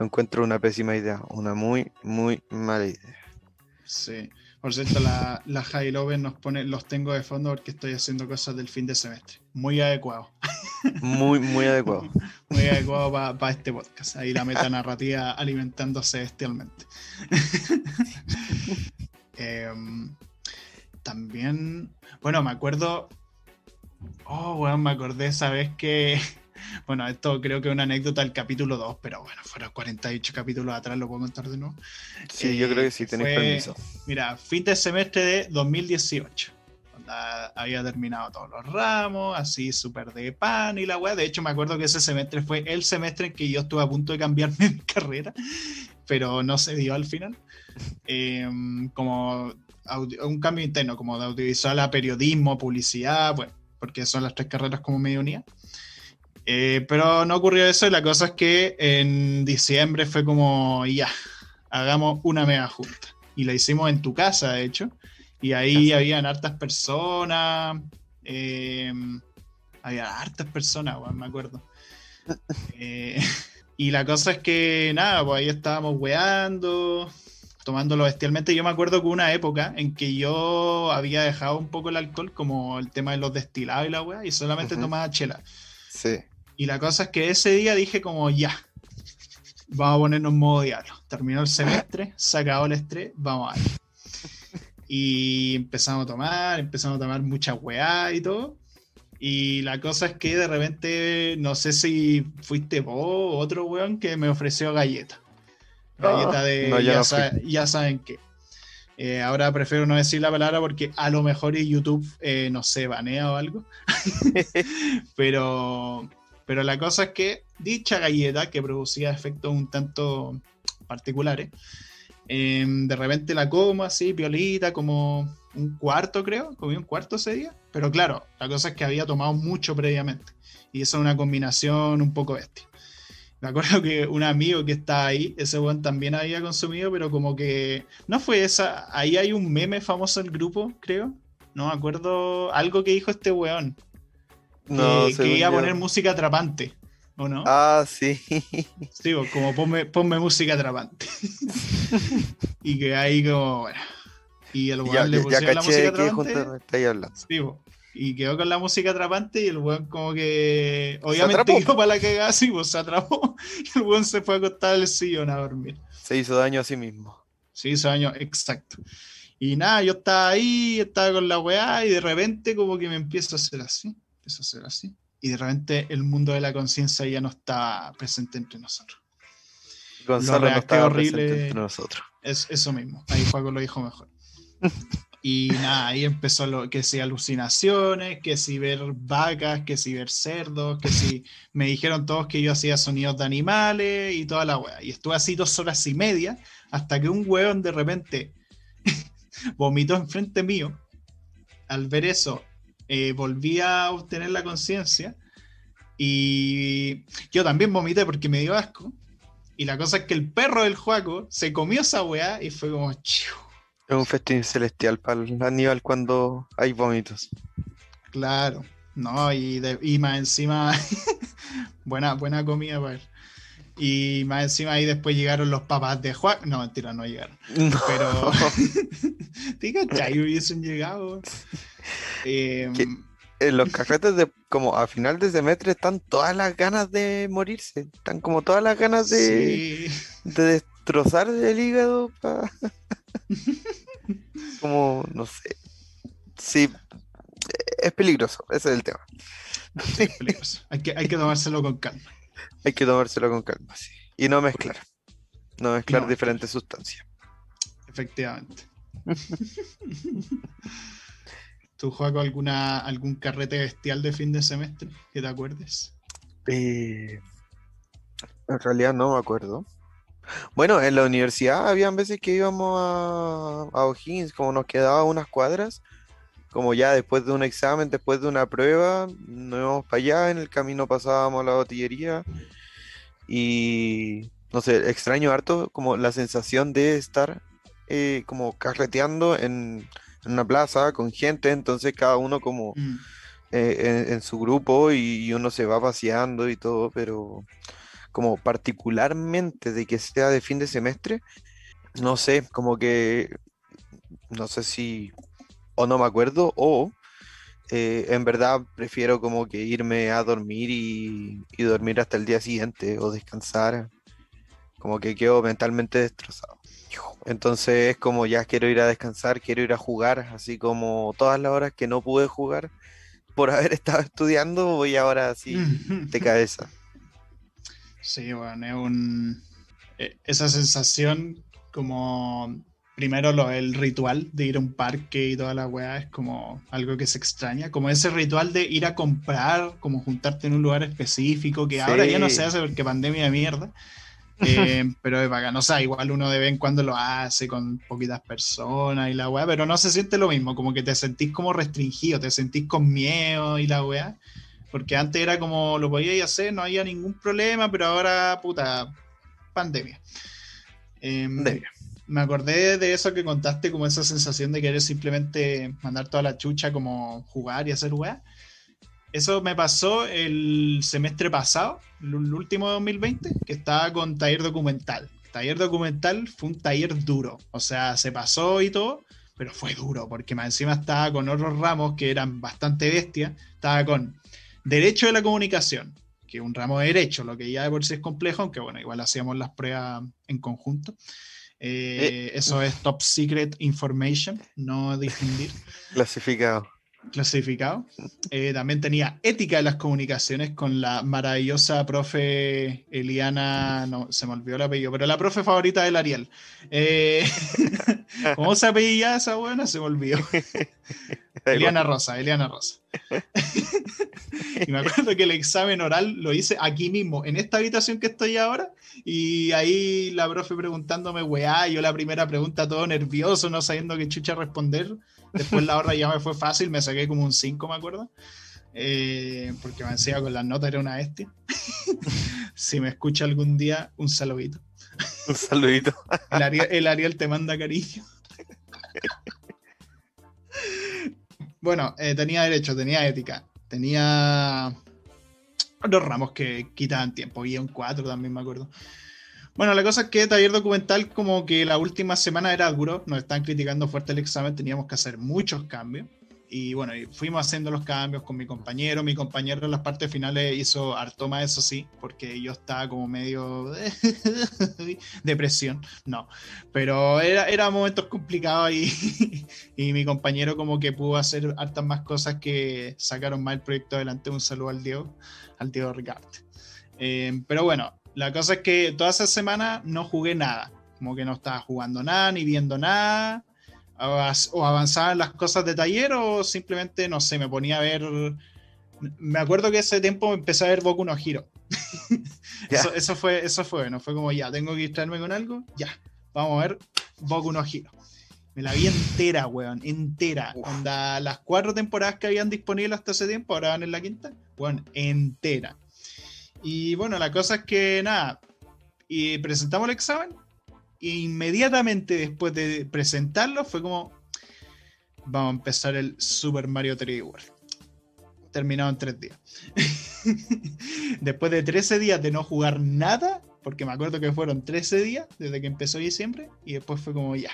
Encuentro una pésima idea, una muy, muy mala idea. Sí. Por cierto, la, la High nos pone, los tengo de fondo porque estoy haciendo cosas del fin de semestre. Muy adecuado. Muy, muy adecuado. muy adecuado para este podcast. Ahí la meta narrativa alimentándose bestialmente. Em, también, bueno, me acuerdo. Oh, bueno, me acordé esa vez que bueno, esto creo que es una anécdota del capítulo 2, pero bueno, fueron 48 capítulos atrás, lo puedo contar de nuevo. Sí, yo creo que sí, tenéis permiso. Mira, fin de semestre de 2018. Había terminado todos los ramos, así súper de pan y la weá. De hecho, me acuerdo que ese semestre fue el semestre en que yo estuve a punto de cambiarme de carrera, pero no se dio al final. Em, como un cambio interno, como de audiovisual a periodismo, publicidad, bueno, porque son las tres carreras como medio unidas. Eh, pero no ocurrió eso y la cosa es que en diciembre fue como, ya, hagamos una mega junta. Y la hicimos en tu casa, de hecho. Y ahí habían hartas personas. Eh, había hartas personas, me acuerdo. Eh, y la cosa es que, nada, pues ahí estábamos weando, tomándolo bestialmente. Yo me acuerdo que una época en que yo había dejado un poco el alcohol, como el tema de los destilados y la wea, y solamente tomaba chela. Sí. Y la cosa es que ese día dije como ya, vamos a ponernos en modo diablo. Terminó el semestre, se acabó el estrés, vamos a ver. Y empezamos a tomar, empezamos a tomar mucha weá y todo. Y la cosa es que de repente, no sé si fuiste vos o otro weón que me ofreció galleta. Galleta de ya, saben qué. Eh, ahora prefiero no decir la palabra porque a lo mejor YouTube, eh, no sé, banea o algo. Pero pero la cosa es que dicha galleta, que producía efectos un tanto particulares, em, de repente la como así, piolita, como un cuarto creo, comí un cuarto ese día. Pero claro, la cosa es que había tomado mucho previamente. Y eso es una combinación un poco bestia. Me acuerdo que un amigo que está ahí, ese weón también había consumido, pero como que no fue esa. Ahí hay un meme famoso en el grupo, creo. No me acuerdo algo que dijo este weón. No, que, iba a poner música atrapante, ¿o no? Ah, sí. Sí, pues, como ponme, ponme música atrapante. y que ahí como, bueno. Y el weón le pusieron la música atrapante. hablando. Sí, pues, y quedó con la música atrapante y el weón como que obviamente quedó para la cagada así, pues se atrapó y el weón se fue a acostar al sillón a dormir. Se hizo daño a sí mismo. Se hizo daño, exacto. Y nada, yo estaba ahí, estaba con la weá y de repente como que me empiezo a hacer así a ser así. Y de repente el mundo de la conciencia ya no está presente entre nosotros. Gonzalo no está presente entre nosotros. Es eso mismo. Ahí Juaco lo dijo mejor. Y nada, ahí empezó lo que si alucinaciones, que si ver vacas, que si ver cerdos, que si me dijeron todos que yo hacía sonidos de animales y toda la wea. Y estuve así dos horas y media hasta que un weón de repente vomitó enfrente mío. Al ver eso, eh, volví a obtener la conciencia y yo también vomité porque me dio asco. Y la cosa es que el perro del Juaco se comió esa weá y fue como... Es un festín celestial para el Aníbal cuando hay vómitos. Claro, no, y, y más encima, buena, buena comida para él. Y más encima ahí después llegaron los papás de Juan. No, mentira, no llegaron. Pero. Diga, ya hubiesen llegado. Eh, en los carretes de como a final de semestre están todas las ganas de morirse, están como todas las ganas de, de destrozar el hígado. como, no sé. Sí, es peligroso, ese es el tema. es peligroso. Hay que, hay que tomárselo con calma. Hay que tomárselo con calma, sí. Y no mezclar. No mezclar diferentes sustancias. Efectivamente. ¿Tú, juegas alguna, algún carrete bestial de fin de semestre que te acuerdes? Eh, en realidad no me acuerdo. Bueno, en la universidad habían veces que íbamos a, O'Higgins, como nos quedaban unas cuadras, como ya después de un examen, después de una prueba, nos íbamos para allá, en el camino pasábamos a la botillería y no sé, extraño harto como la sensación de estar eh, como carreteando en, en una plaza con gente, entonces cada uno como mm. eh, en, su grupo y, uno se va paseando y todo, pero como particularmente de que sea de fin de semestre, no sé, como que no sé si o no me acuerdo o eh, en verdad prefiero como que irme a dormir y, y dormir hasta el día siguiente o descansar, como que quedo mentalmente destrozado. Entonces es como ya quiero ir a descansar, quiero ir a jugar, así como todas las horas que no pude jugar por haber estado estudiando, voy ahora así de cabeza. Sí, bueno, es un... E, esa sensación como primero lo, el ritual de ir a un parque y toda la weá es como algo que se extraña, como ese ritual de ir a comprar, como juntarte en un lugar específico, que ahora ya no se hace porque pandemia de mierda, eh, pero es bacán, o sea, igual uno de vez en cuando lo hace con poquitas personas y la weá, pero no se siente lo mismo, como que te sentís como restringido, te sentís con miedo y la weá, porque antes era como lo podíais hacer, no había ningún problema, pero ahora, puta, pandemia. Em, me acordé de eso que contaste, como esa sensación de querer simplemente mandar toda la chucha, como jugar y hacer weá. Eso me pasó el semestre pasado, el último de 2020, que estaba con taller documental. Taller documental fue un taller duro, o sea, se pasó y todo, pero fue duro, porque más encima estaba con otros ramos que eran bastante bestias. Estaba con Derecho de la Comunicación, que es un ramo de Derecho, lo que ya de por sí es complejo, aunque bueno, igual hacíamos las pruebas en conjunto. Eh, eh, eso es Top Secret Information, no difundir. Clasificado clasificado. Eh, también tenía ética de las comunicaciones con la maravillosa profe Eliana, no, se me olvidó el apellido, pero la profe favorita del Ariel. Eh, ¿Cómo se apellía esa buena? Se me olvidó. Eliana Rosa, Eliana Rosa. y me acuerdo que el examen oral lo hice aquí mismo, en esta habitación que estoy ahora, y ahí la profe preguntándome, weá, yo la primera pregunta todo nervioso, no sabiendo qué chucha responder. Después la hora ya me fue fácil, me saqué como un 5, me acuerdo. Eh, porque me decía con las notas era una bestia. si me escucha algún día, un saludito. Un saludito. el, Ariel, te manda cariño. bueno, eh, tenía derecho, tenía ética, tenía otros ramos que quitaban tiempo, un 4 también me acuerdo. Bueno, la cosa es que taller documental como que la última semana era duro, nos están criticando fuerte el examen, teníamos que hacer muchos cambios. Y bueno, fuimos haciendo los cambios con mi compañero. Mi compañero en las partes finales hizo harto más, eso sí, porque yo estaba como medio depresión. No, pero era, era momentos complicados y, y mi compañero como que pudo hacer hartas más cosas que sacaron más el proyecto adelante. Un saludo al Diego, al Diego Ricardo. Eh, pero bueno, la cosa es que toda esa semana no jugué nada. Como que no estaba jugando nada, ni viendo nada. O avanzaba en las cosas de taller, o simplemente, no sé, me ponía a ver. Me acuerdo que ese tiempo empecé a ver Boku no Hero. eso, fue, eso fue, no fue como ya, tengo que distraerme con algo, ya, vamos a ver Boku no Hero. Me la vi entera, weón, entera. Onda, las cuatro temporadas que habían disponibles hasta ese tiempo, ahora van en la quinta, weón, entera. Y bueno, la cosa es que nada, y presentamos el examen, e inmediatamente después de presentarlo fue como, vamos a empezar el Super Mario 3D World. Terminado en tres días. después de 13 días de no jugar nada, porque me acuerdo que fueron 13 días desde que empezó diciembre, y después fue como ya,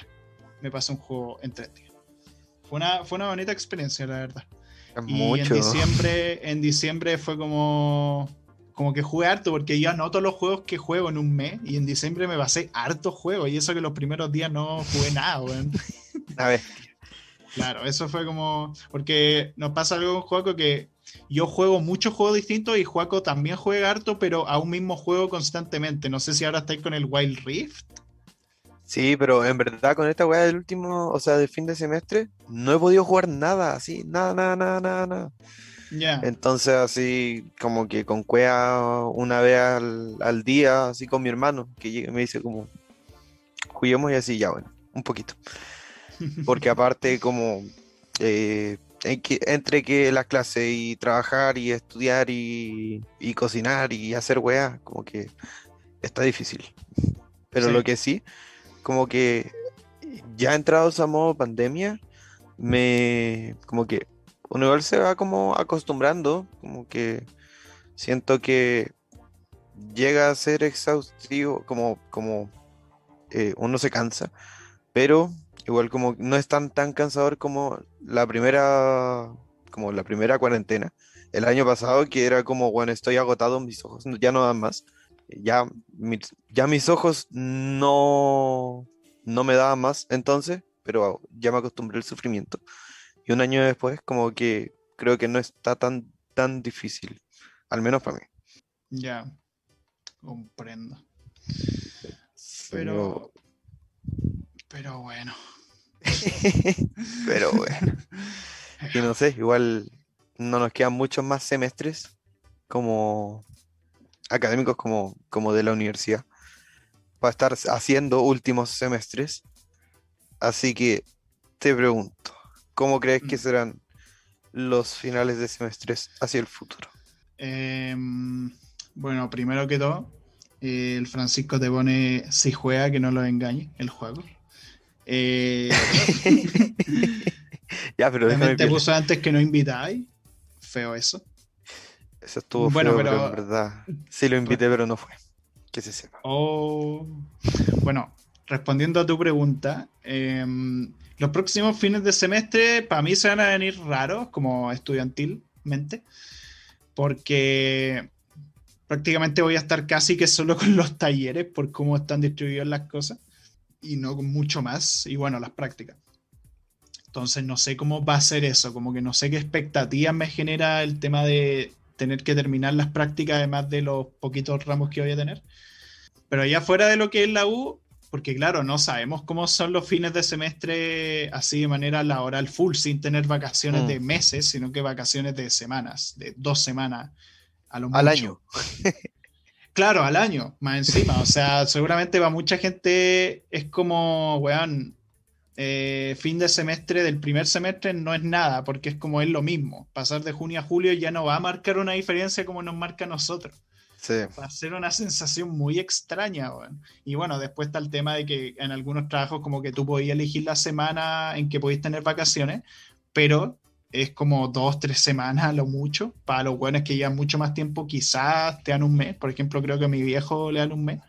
me pasó un juego en tres días. Fue una, fue una bonita experiencia, la verdad. Y en diciembre, en diciembre fue como, como que jugué harto, porque yo anoto los juegos que juego en un mes, y en diciembre me pasé harto juegos, y eso que los primeros días no jugué nada, weón. A ver. Claro, eso fue como. Porque nos pasa algo con Juaco que yo juego muchos juegos distintos y Juaco también juega harto, pero a un mismo juego constantemente. No sé si ahora estáis con el Wild Rift. Sí, pero en verdad con esta weá del último, o sea, del fin de semestre, no he podido jugar nada, así, nada, nada, nada, nada, nada. Entonces así como que con cuea una vez al, día, así con mi hermano, que llega y me dice como, juguemos y así, ya bueno, un poquito. Porque aparte como eh, entre que las clases y trabajar y estudiar y, y cocinar y hacer weá, como que está difícil. Pero Sí. lo que sí, como que ya entrados a modo pandemia, me como que uno igual se va como acostumbrando, como que siento que llega a ser exhaustivo, como, como eh, uno se cansa, pero igual como no es tan tan cansador como la primera, como la primera cuarentena. El año pasado que era como, bueno, estoy agotado, mis ojos ya no dan más. Ya, ya mis ojos no, no me daban más entonces, pero ya me acostumbré al sufrimiento. Y un año después, como que creo que no está tan, tan difícil, al menos para mí. Ya. Comprendo. Pero, Pero. Bueno. pero bueno, y no sé, igual no nos quedan muchos más semestres como académicos como, como de la universidad para estar haciendo últimos semestres. Así que te pregunto, ¿cómo crees que Mm. serán los finales de semestres hacia el futuro? Em, bueno, primero que todo, eh, el Francisco te pone si juega que no lo engañe el juego. Eh, Ya, pero déjame también te puso antes que no invitáis. Feo eso. Eso estuvo Bueno, feo, pero pero- en verdad sí lo invité, pero no fue. Que se sepa. Oh. Bueno, respondiendo a tu pregunta, em, los próximos fines de semestre para mí se van a venir raros, como estudiantilmente, porque prácticamente voy a estar casi que solo con los talleres por cómo están distribuidas las cosas y no con mucho más, y bueno, las prácticas. Entonces no sé cómo va a ser eso, como que no sé qué expectativas me genera el tema de tener que terminar las prácticas además de los poquitos ramos que voy a tener. Pero ya fuera de lo que es la U, porque claro, no sabemos cómo son los fines de semestre así de manera laboral full, sin tener vacaciones Mm. de meses, sino que vacaciones de semanas, de dos semanas a lo Al mucho. año. Claro, al año, más encima. O sea, seguramente para mucha gente es como, weón, eh, fin de semestre del primer semestre no es nada, porque es como es lo mismo. Pasar de junio a julio ya no va a marcar una diferencia como nos marca a nosotros. Sí. Va a ser una sensación muy extraña. Y bueno, después está el tema de que en algunos trabajos como que tú podías elegir la semana en que podías tener vacaciones, pero es como dos, tres semanas a lo mucho. Para los buenos que llevan mucho más tiempo, quizás te dan un mes. Por ejemplo, creo que a mi viejo le dan un mes.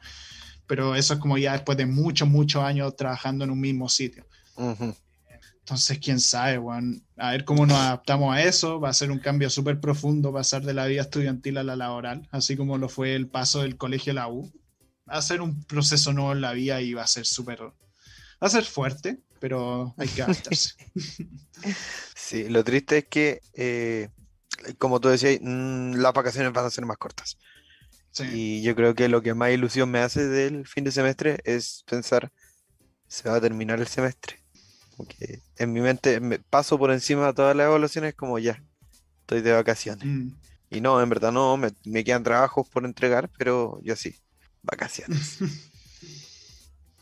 Pero eso es como ya después de muchos, muchos años trabajando en un mismo sitio. Ujú. Entonces, quién sabe, weón. A ver cómo nos adaptamos a eso. Va a ser un cambio súper profundo pasar de la vida estudiantil a la laboral, así como lo fue el paso del colegio a la U. Va a ser un proceso nuevo en la vida y va a ser súper. Va a ser fuerte, pero hay que adaptarse. Sí, lo triste es que, eh, como tú decías, mm, las vacaciones van a ser más cortas. Sí. Y yo creo que lo que más ilusión me hace del fin de semestre es pensar, se va a terminar el semestre. Porque en mi mente me paso por encima de todas las evaluaciones como ya, estoy de vacaciones. Mm. Y no, en verdad no, me, me quedan trabajos por entregar, pero yo sí, vacaciones.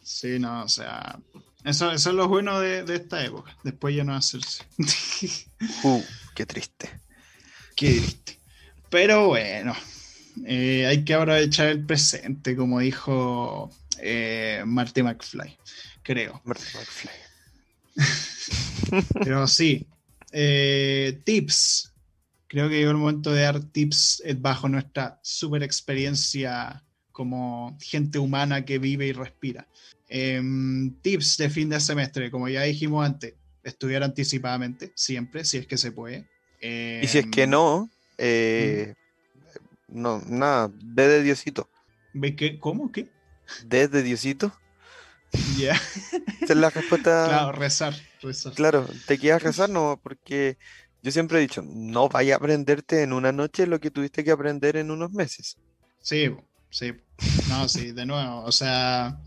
Sí, no, o sea, Eso, eso es lo bueno de, esta época. Después ya no hacerse. uh, qué triste. Qué triste. Pero bueno, eh, hay que aprovechar el presente, como dijo eh, Marty McFly, creo. Marty McFly. Pero sí, eh, tips. Creo que llegó el momento de dar tips bajo nuestra super experiencia como gente humana que vive y respira. Em, tips de fin de semestre, como ya dijimos antes, estudiar anticipadamente, siempre, si es que se puede. y si es que em, no, eh, no, nada, D de Diosito. ¿Ve qué? ¿Cómo? ¿Qué? D de Diosito. Ya. Esa es la respuesta. Claro, rezar, rezar. Claro, te quieras rezar, no, porque yo siempre he dicho, no vaya a aprenderte en una noche lo que tuviste que aprender en unos meses. Sí, sí. No, sí, de nuevo, o sea,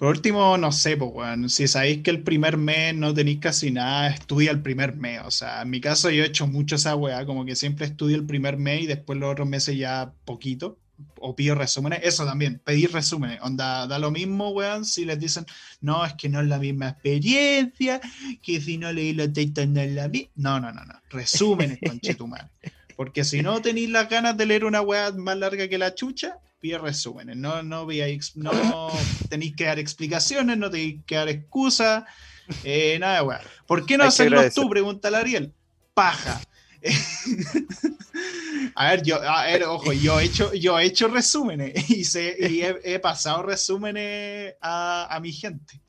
por último, no sé, pues, bueno, si sabéis que el primer mes no tenéis casi nada, estudia el primer mes. O sea, en mi caso yo he hecho mucho esa weá, como que siempre estudio el primer mes y después los otros meses ya poquito. O pido resúmenes. Eso también, pedir resúmenes. Onda, da lo mismo, weón, si les dicen, no, es que no es la misma experiencia, que si no leí los textos no es la misma. No, no, no, no. Resúmenes, conchetumare. Porque si no tenéis las ganas de leer una weá más larga que la chucha, pide resúmenes, no, no, no tenéis que dar explicaciones, no tenéis que dar excusas, eh, nada, weón. ¿Por qué no hacerlo tú? Pregunta Ariel. Paja. a ver, yo, a ver, ojo, yo he hecho, yo he hecho resúmenes y, y he, pasado resúmenes a, a mi gente.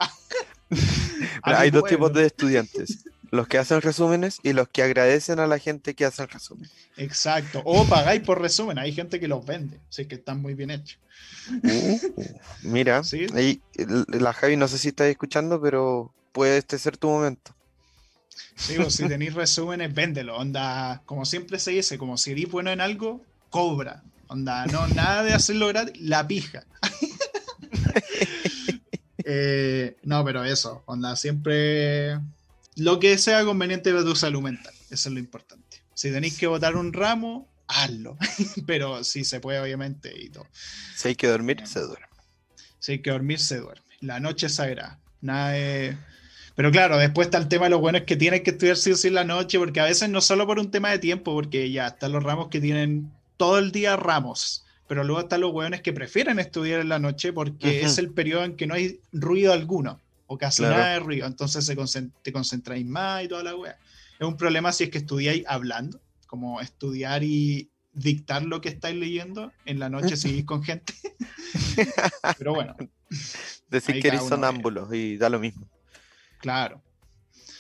hay dos tipos de estudiantes los que hacen resúmenes y los que agradecen a la gente que hace el resumen. Exacto. O pagáis por resumen. Hay gente que los vende. Así que están muy bien hechos. Uh, mira, la Javi no sé si estáis escuchando, pero puede este ser tu momento. Sí, o si tenéis resúmenes, véndelo. Onda, como siempre se dice, como si eres bueno en algo, cobra. Onda, no, nada de hacerlo gratis, la pija. Eh, no, pero eso, onda, siempre lo que sea conveniente para tu salud mental. Eso es lo importante. Si tenéis que votar un ramo, hazlo. Pero si se puede, obviamente, y todo. Si hay que dormir, se duerme. Si hay que dormir, se duerme. La noche es sagrada. Nada Pero claro, después está el tema de lo bueno es que tienes que estudiar sí o sí la noche, porque a veces no solo por un tema de tiempo, porque ya están los ramos que tienen todo el día ramos, pero luego están los hueones que prefieren estudiar en la noche porque es el periodo en que no hay ruido alguno o casi nada de ruido, entonces se te concentráis más y toda la wea. Es un problema si es que estudiáis hablando, como estudiar y dictar lo que estáis leyendo, en la noche seguís con gente. pero bueno. Decir que eres sonámbulo y da lo mismo. Claro.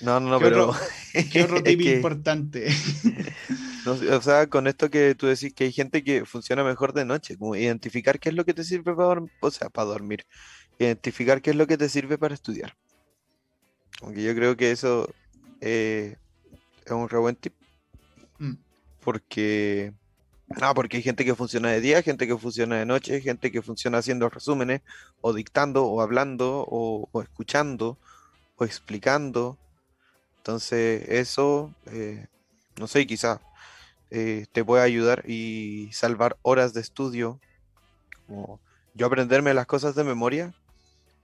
No, no, no, pero. ¿Qué otro tip importante? o sea, con esto que tú decís que hay gente que funciona mejor de noche, como identificar qué es lo que te sirve para, o sea, para dormir identificar qué es lo que te sirve para estudiar. Aunque yo creo que eso eh, es un re buen tip. Mm. Porque. No, porque hay gente que funciona de día, gente que funciona de noche, gente que funciona haciendo resúmenes, o dictando, o hablando, o, escuchando, o explicando. Entonces, eso, eh, no sé, quizá eh, te puede ayudar y salvar horas de estudio. Como yo aprenderme las cosas de memoria,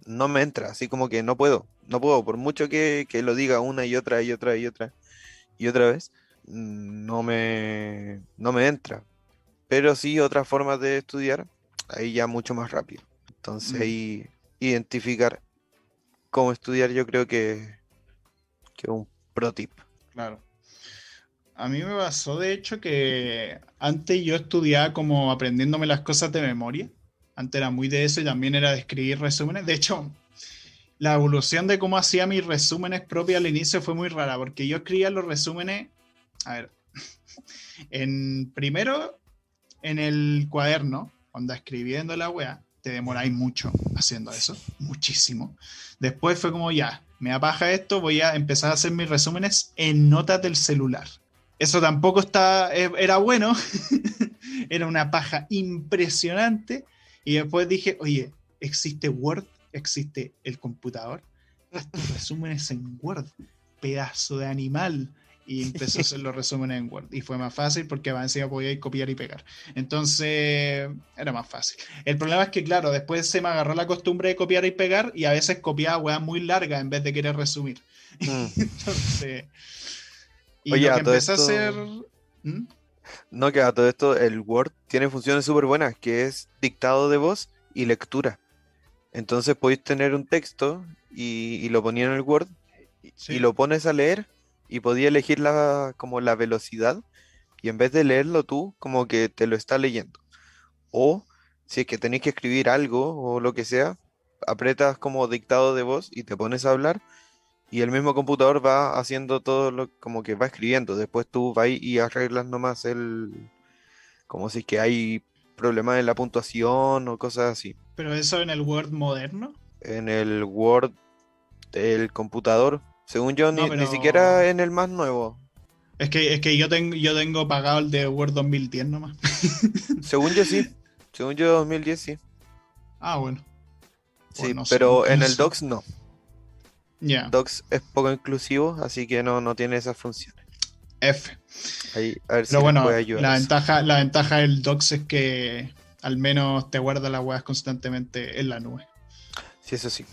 no me entra, así como que no puedo, no puedo, por mucho que, lo diga una y otra y otra y otra y otra vez, no me, no me entra. Pero sí otras formas de estudiar, ahí ya mucho más rápido. Entonces mm. ahí identificar cómo estudiar yo creo que, que un pro tip. Claro. A mí me pasó de hecho que antes yo estudiaba como aprendiéndome las cosas de memoria antes era muy de eso y también era de escribir resúmenes. De hecho, la evolución de cómo hacía mis resúmenes propios al inicio fue muy rara, porque yo escribía los resúmenes, a ver, en primero en el cuaderno, cuando escribiendo la wea, demoráis mucho haciendo eso, muchísimo. Después fue como ya, me apaja esto, voy a empezar a hacer mis resúmenes en notas del celular. Eso tampoco está, e, era bueno, era una paja impresionante y después dije, oye, existe Word, existe el computador, haz resúmenes en Word, pedazo de animal. Y empecé a hacer los resúmenes en Word. Y fue más fácil porque encima podía copiar y pegar. Entonces era más fácil. El problema es que, claro, después se me agarró la costumbre de copiar y pegar y a veces copiaba weas muy largas en vez de querer resumir. Mm. Entonces. Y Oye, lo que empecé a hacer. ¿Mm? No, que a todo esto el Word tiene funciones súper buenas, que es dictado de voz y lectura. Entonces podéis tener un texto y, lo ponía en el Word y lo pones a leer y podía elegir la, como la velocidad y en vez de leerlo tú, como que te lo está leyendo. O si es que tenéis que escribir algo o lo que sea, apretas como dictado de voz y te pones a hablar y el mismo computador va haciendo todo lo como que va escribiendo. Después tú vas y arreglas nomás el como si es que hay problemas en la puntuación o cosas así. ¿Pero eso en el Word moderno? En el Word del computador. Según yo, ni, siquiera en el más nuevo. Es que, es que yo, tengo, yo tengo pagado el de Word 2010 nomás. Según yo sí. Según yo 2010 sí. Ah, bueno. Sí, pero en el Docs no. Ya. Docs es poco inclusivo, así que no, no tiene esas funciones. F. Ahí, a ver pero bueno, La ventaja, la ventaja del Docs es que al menos te guarda las weas constantemente en la nube. Sí, eso sí.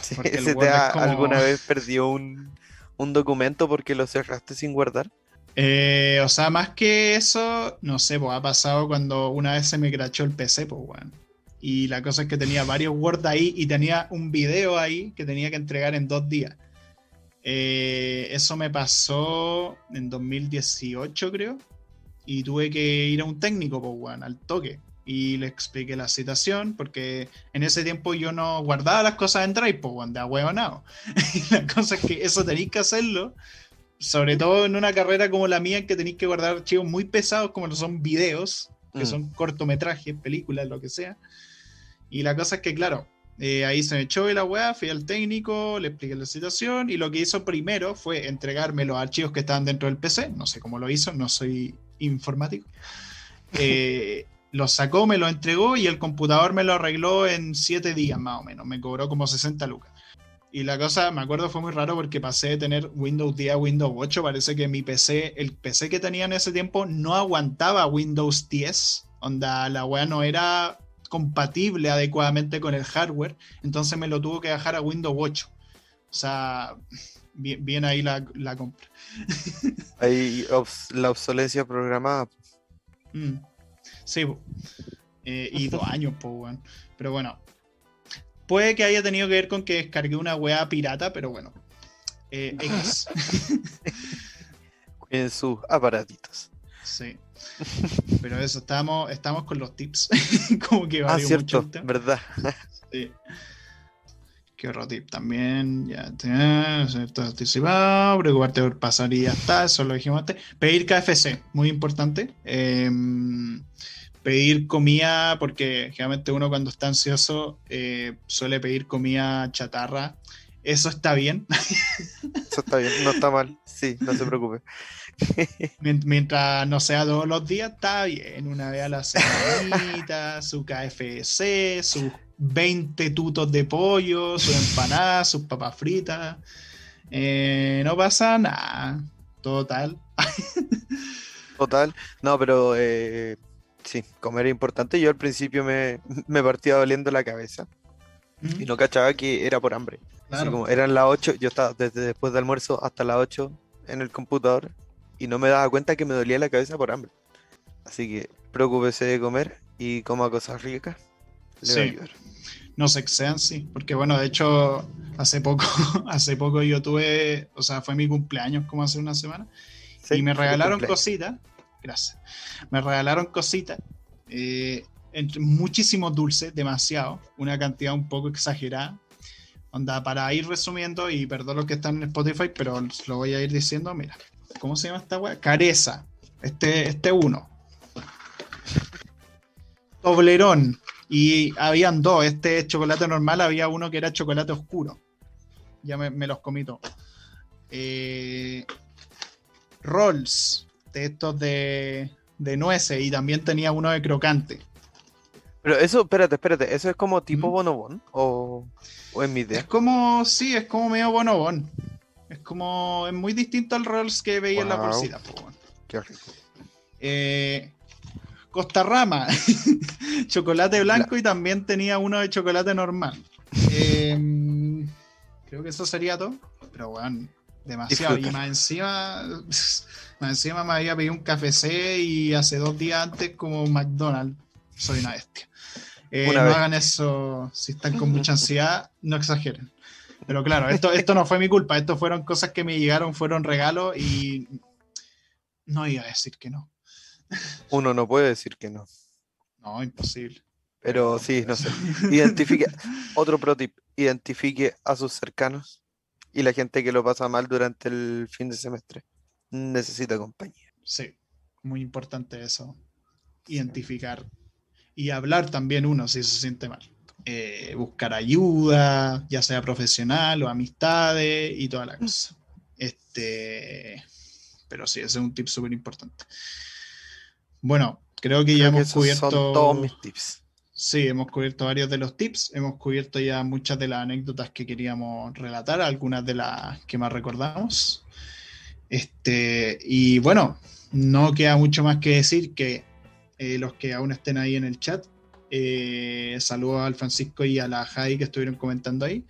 ¿Se te alguna vez perdió un, documento porque lo cerraste sin guardar? Eh, o sea, más que eso, no sé, pues ha pasado cuando una vez se me crachó el PC, pues, bueno. Y la cosa es que tenía varios Word ahí y tenía un video ahí que tenía que entregar en dos días. Eh, eso me pasó en 2018, creo. Y tuve que ir a un técnico, pues, bueno, al toque y le expliqué la situación, porque en ese tiempo yo no guardaba las cosas en Drive, pues, de a y la cosa es que eso tenéis que hacerlo, sobre todo en una carrera como la mía, que tenéis que guardar archivos muy pesados, como lo son videos, que mm. son cortometrajes, películas, lo que sea. Y la cosa es que, claro, eh, ahí se me echó la weá, fui al técnico, le expliqué la situación, y lo que hizo primero fue entregarme los archivos que estaban dentro del PC, no sé cómo lo hizo, no soy informático. Eh, lo sacó, me lo entregó y el computador me lo arregló en 7 días más o menos. Me cobró como 60 lucas. Y la cosa, me acuerdo, fue muy raro porque pasé de tener Windows 10 a Windows 8. Parece que mi PC, el PC que tenía en ese tiempo, no aguantaba Windows 10. Onda, la weá no era compatible adecuadamente con el hardware. Entonces me lo tuvo que dejar a Windows 8. O sea, bien, ahí la, compra. Ahí la obsolencia programada. Mm. Sí, eh, y dos años, pues. Pero bueno, puede que haya tenido que ver con que descargué una weá pirata, pero bueno. Eh, X. en sus aparatitos. Sí. Pero eso, estamos, estamos con los tips. Como que va ah, cierto, verdad. sí. Qué otro tip también. Ya anticipado. Preocuparte por pasar y ya está. Eso lo dijimos antes. Pedir KFC, muy importante. Eh, pedir comida, porque generalmente uno cuando está ansioso eh, suele pedir comida chatarra. Eso está bien. Eso está bien, no está mal. Sí, no se preocupe. Mientras no sea todos los días, está bien. Una vez a la semana, su KFC, sus 20 tutos de pollo, su empanada, sus papas fritas. Eh, no pasa nada. Total. Total. No, pero eh, Sí, comer es importante. Yo al principio me, me partía doliendo la cabeza y no cachaba que era por hambre. como eran las 8, yo estaba desde después del almuerzo hasta las 8 en el computador y no me daba cuenta que me dolía la cabeza por hambre. Así que preocúpese de comer y coma cosas ricas. sí. No se excedan, sí. Porque bueno, de hecho, hace poco, hace poco yo tuve, o sea, fue mi cumpleaños como hace una semana. y me regalaron cositas gracias. Me regalaron cositas, eh, muchísimos dulces, demasiado, una cantidad un poco exagerada. Onda, para ir resumiendo, y perdón los que están en Spotify, pero lo voy a ir diciendo, mira, ¿cómo se llama esta weá? Careza, este, este uno. Toblerón, y habían dos, este chocolate normal, había uno que era chocolate oscuro. Ya me, los comí todos. Eh, rolls, estos de, de nueces y también tenía uno de crocante. Pero eso, espérate, espérate, ¿eso es como tipo bonobón? ¿O, o es mi idea? Es como, sí, es como medio bonobón. Es como, es muy distinto al Rolls que veía en la bolsita. Qué rico. Eh, Costa Rama, chocolate blanco y también tenía uno de chocolate normal. Eh, creo que eso sería todo. Pero bueno, demasiado. Y más encima, más encima me había pedido un café C y hace dos días antes como McDonald's. Soy una bestia. Eh, Una no vez. hagan eso si están con mucha ansiedad, no exageren. Pero claro, esto, esto no fue mi culpa, esto fueron cosas que me llegaron, fueron regalos y no iba a decir que no. Uno no puede decir que no. No, imposible. Pero sí, no sé. Identifique, otro pro tip, identifique a sus cercanos y la gente que lo pasa mal durante el fin de semestre. Necesita compañía. Sí, muy importante eso. Identificar y hablar también uno si se siente mal. Eh, buscar ayuda, ya sea profesional o amistades y toda la cosa. Este, pero sí, ese es un tip súper importante. Bueno, creo que ya que hemos cubierto. son todos mis tips. Sí, hemos cubierto varios de los tips, hemos cubierto ya muchas de las anécdotas que queríamos relatar, algunas de las que más recordamos. Este, y bueno, no queda mucho más que decir que eh, los que aún estén ahí en el chat, eh, saludos al Francisco y a la Jai que estuvieron comentando ahí.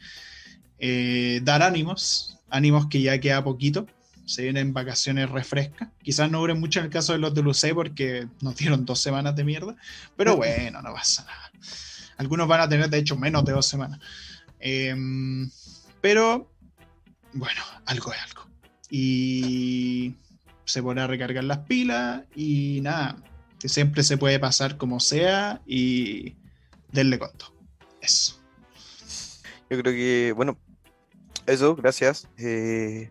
Eh, dar ánimos, ánimos que ya queda poquito, se vienen vacaciones refrescas. Quizás no duren mucho en el caso de los de Lucé porque nos dieron dos semanas de mierda, pero bueno, no pasa nada. Algunos van a tener, de hecho, menos de dos semanas. Em, pero, bueno, algo es algo. Y se podrá recargar las pilas y nada, que siempre se puede pasar como sea y denle conto. Eso. Yo creo que, bueno, eso, gracias. Eh,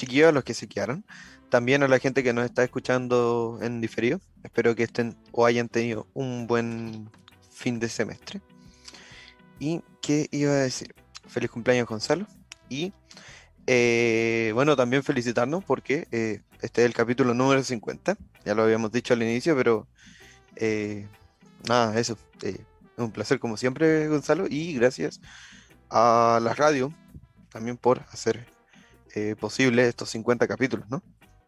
chiquillos, a los que se quedaron. También a la gente que nos está escuchando en diferido. Espero que estén o hayan tenido un buen fin de semestre. Y qué iba a decir, feliz cumpleaños Gonzalo. Y eh, bueno, también felicitarnos porque eh, este es el capítulo número 50. Ya lo habíamos dicho al inicio, pero eh, nada, eso. es un placer como siempre, Gonzalo. Y gracias a la radio también por hacer eh, posible estos 50 capítulos, ¿no?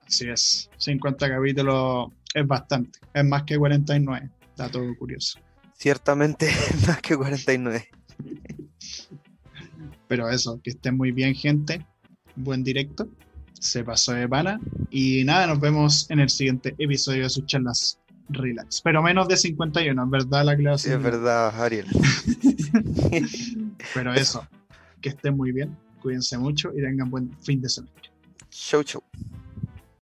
Así es. 50 capítulos es bastante. Es más que 49. Dato curioso. Ciertamente más que 49. Pero eso, que estén muy bien, gente. Buen directo. Se pasó de pana. Y nada, nos vemos en el siguiente episodio de sus charlas relax. Pero menos de 51, en verdad la Sí, clase. es verdad, Ariel. Pero eso, que estén muy bien. Cuídense mucho y tengan buen fin de semana. Chau, chau.